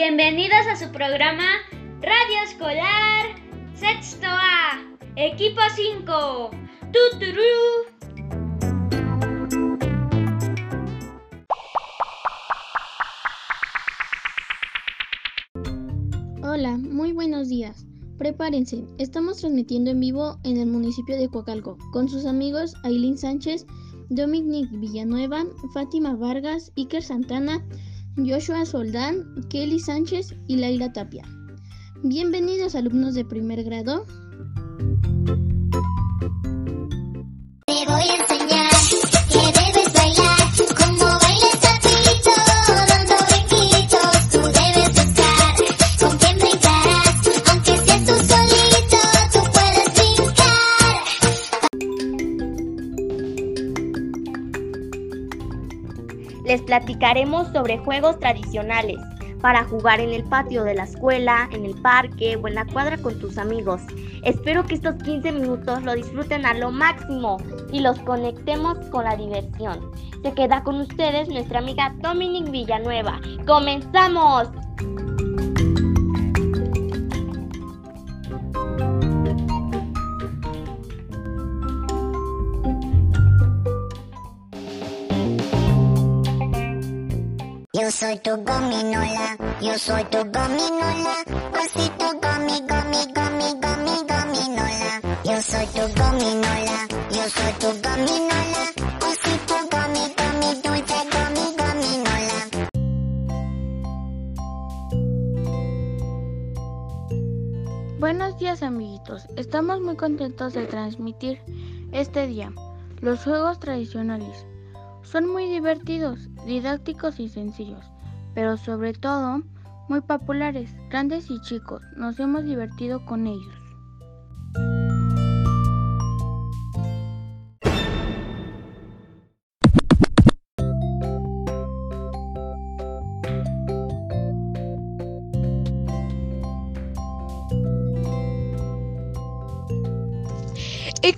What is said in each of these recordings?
Bienvenidos a su programa Radio Escolar Sexto A, Equipo 5. ¡Tuturú! Hola, muy buenos días. Prepárense, estamos transmitiendo en vivo en el municipio de Coacalco con sus amigos Aileen Sánchez, Dominic Villanueva, Fátima Vargas, Iker Santana, Joshua Soldán, Kelly Sánchez y Laila Tapia. Bienvenidos alumnos de primer grado. Platicaremos sobre juegos tradicionales para jugar en el patio de la escuela, en el parque o en la cuadra con tus amigos. Espero que estos 15 minutos lo disfruten a lo máximo y los conectemos con la diversión. Se queda con ustedes nuestra amiga Dominic Villanueva. ¡Comenzamos! Yo soy tu gominola, yo soy tu gominola, osito gomi, gomi, gomi, gomi, gominola. Yo soy tu gominola, yo soy tu gominola, osito gomi, gomi, dulce gomi, gominola. Buenos días amiguitos, estamos muy contentos de transmitir este día los juegos tradicionales. Son muy divertidos, didácticos y sencillos, pero sobre todo muy populares, grandes y chicos. Nos hemos divertido con ellos.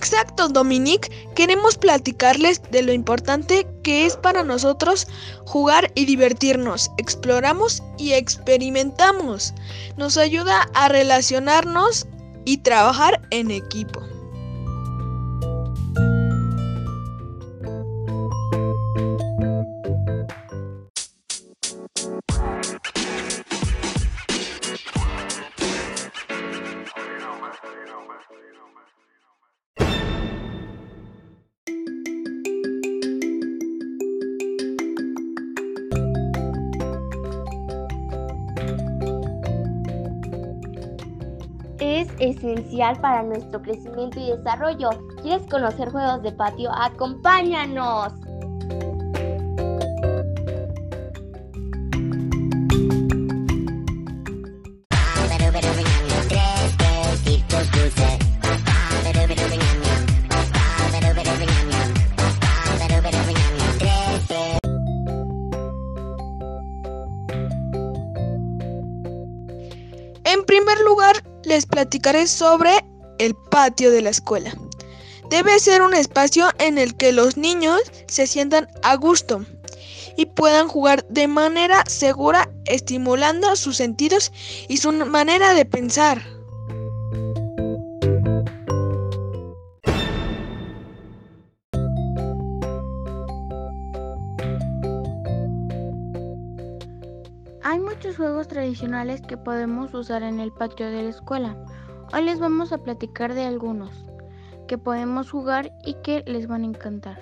Exacto, Dominic. Queremos platicarles de lo importante que es para nosotros jugar y divertirnos. Exploramos y experimentamos. Nos ayuda a relacionarnos y trabajar en equipo. Es esencial para nuestro crecimiento y desarrollo. ¿Quieres conocer juegos de patio? ¡Acompáñanos! Platicaré sobre el patio de la escuela. Debe ser un espacio en el que los niños se sientan a gusto y puedan jugar de manera segura, estimulando sus sentidos y su manera de pensar. Juegos tradicionales que podemos usar en el patio de la escuela. Hoy les vamos a platicar de algunos que podemos jugar y que les van a encantar.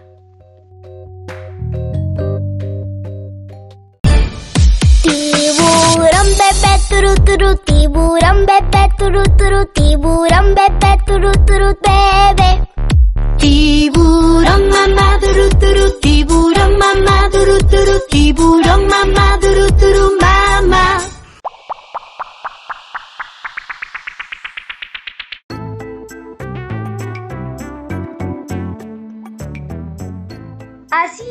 Tiburón bebé turu turu tiburón bebé turu turu tiburón bebé turu turu bebé Tiburón mamá turu turu tiburón mamá turu turu tiburón mamá Así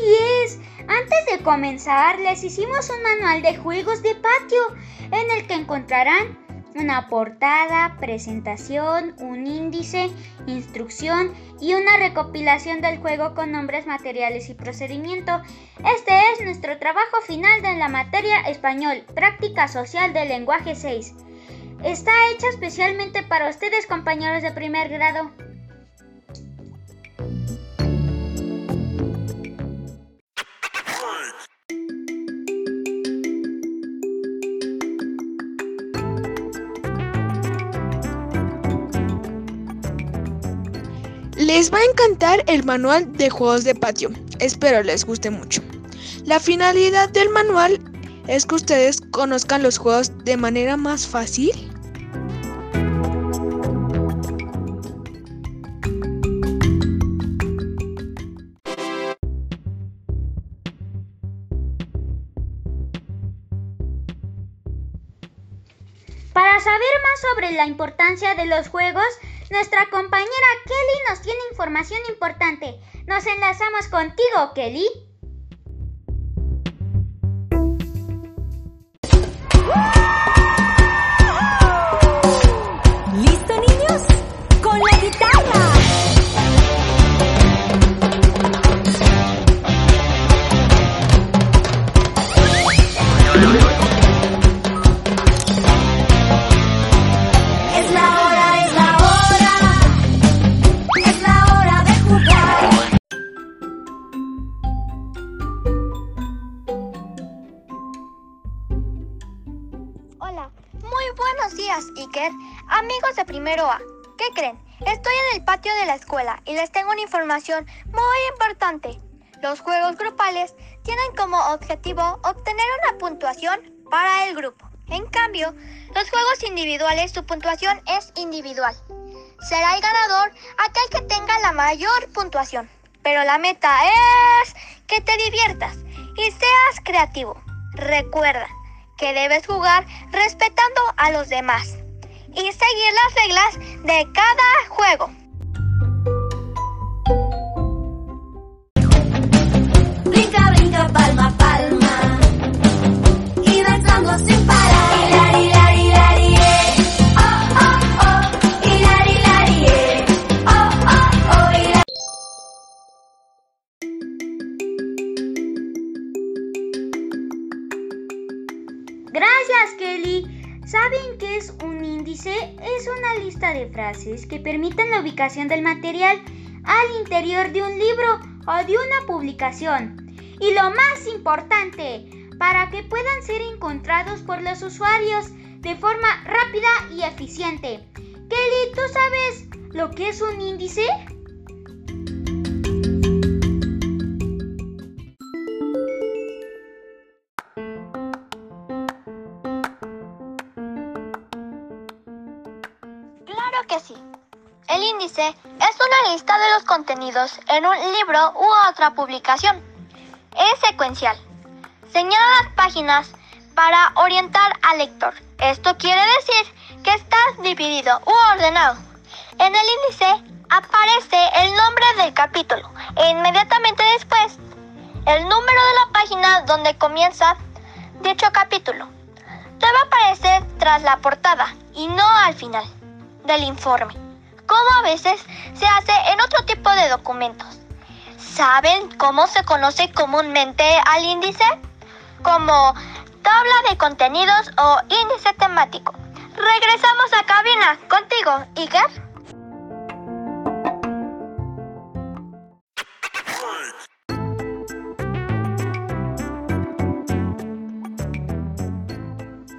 es. Antes de comenzar, les hicimos un manual de juegos de patio en el que encontrarán una portada, presentación, un índice, instrucción y una recopilación del juego con nombres, materiales y procedimiento. Este es nuestro trabajo final de la materia español, práctica social del lenguaje 6. Está hecha especialmente para ustedes compañeros de primer grado. Les va a encantar el manual de juegos de patio. Espero les guste mucho. La finalidad del manual es que ustedes conozcan los juegos de manera más fácil. Para saber más sobre la importancia de los juegos, nuestra compañera Kelly nos tiene información importante. Nos enlazamos contigo, Kelly. Amigos de primero A, ¿qué creen? Estoy en el patio de la escuela y les tengo una información muy importante. Los juegos grupales tienen como objetivo obtener una puntuación para el grupo. En cambio, los juegos individuales su puntuación es individual. Será el ganador aquel que tenga la mayor puntuación. Pero la meta es que te diviertas y seas creativo. Recuerda que debes jugar respetando a los demás y seguir las reglas de cada juego. ¿Saben qué es un índice? Es una lista de frases que permiten la ubicación del material al interior de un libro o de una publicación. Y lo más importante, para que puedan ser encontrados por los usuarios de forma rápida y eficiente. Kelly, ¿tú sabes lo que es un índice? Que sí. El índice es una lista de los contenidos en un libro u otra publicación. Es secuencial. Señala las páginas para orientar al lector. Esto quiere decir que está dividido u ordenado. En el índice aparece el nombre del capítulo e inmediatamente después el número de la página donde comienza dicho capítulo. Debe aparecer tras la portada y no al final del informe, como a veces se hace en otro tipo de documentos. ¿Saben cómo se conoce comúnmente al índice? Como tabla de contenidos o índice temático. Regresamos a cabina contigo, Iker.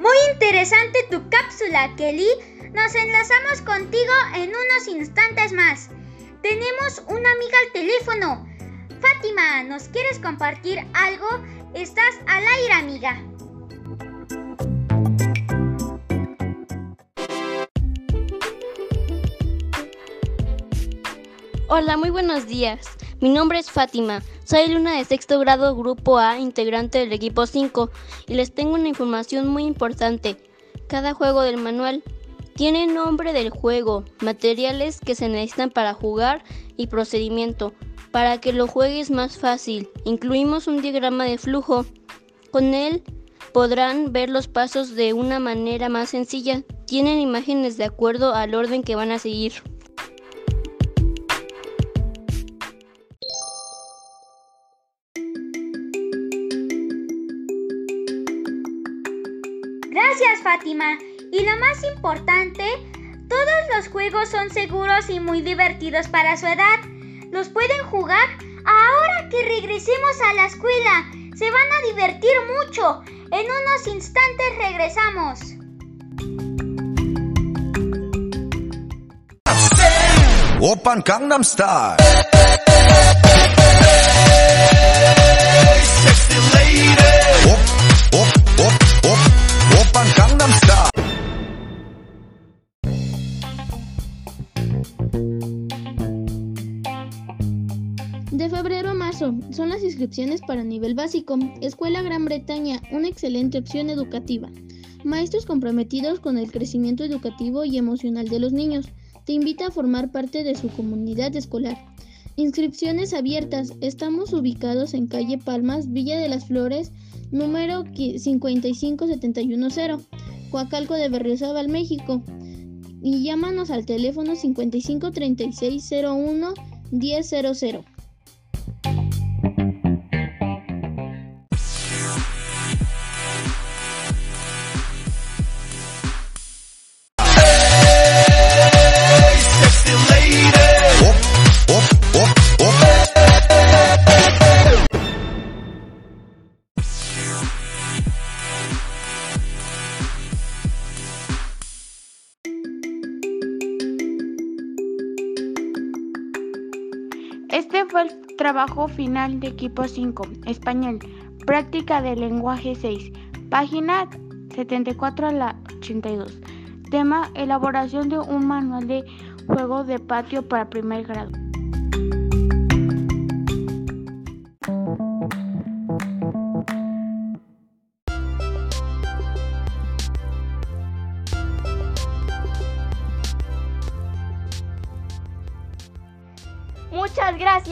Muy interesante tu cápsula, Kelly. Nos enlazamos contigo en unos instantes más. Tenemos una amiga al teléfono. Fátima, ¿nos quieres compartir algo? Estás al aire, amiga. Hola, muy buenos días. Mi nombre es Fátima. Soy alumna de sexto grado Grupo A, integrante del equipo 5, y les tengo una información muy importante. Cada juego del manual tiene nombre del juego, materiales que se necesitan para jugar y procedimiento. Para que lo juegues más fácil, incluimos un diagrama de flujo. Con él podrán ver los pasos de una manera más sencilla. Tienen imágenes de acuerdo al orden que van a seguir. Gracias Fátima. Y lo más importante, todos los juegos son seguros y muy divertidos para su edad. Los pueden jugar ahora que regresemos a la escuela. Se van a divertir mucho. En unos instantes regresamos. Open Gangnam Style. Inscripciones para nivel básico. Escuela Gran Bretaña, una excelente opción educativa. Maestros comprometidos con el crecimiento educativo y emocional de los niños. Te invita a formar parte de su comunidad escolar. Inscripciones abiertas. Estamos ubicados en calle Palmas, Villa de las Flores, número 55710, Coacalco de Berriozábal, México. Y llámanos al teléfono 553601 1000. Trabajo final de equipo 5, español, práctica del lenguaje 6, página 74 a la 82. Tema, elaboración de un manual de juego de patio para primer grado.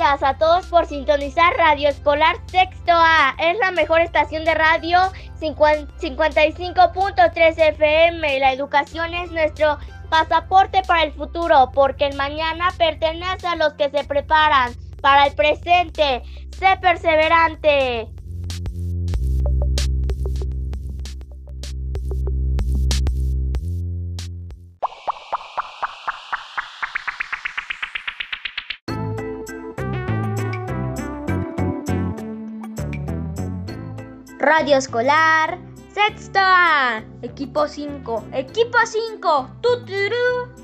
Gracias a todos por sintonizar Radio Escolar Sexto A. Es la mejor estación de radio 55.3 FM. La educación es nuestro pasaporte para el futuro, porque el mañana pertenece a los que se preparan para el presente. Sé perseverante. Radio escolar. Sexto A. Equipo 5. Equipo 5. Tuturú.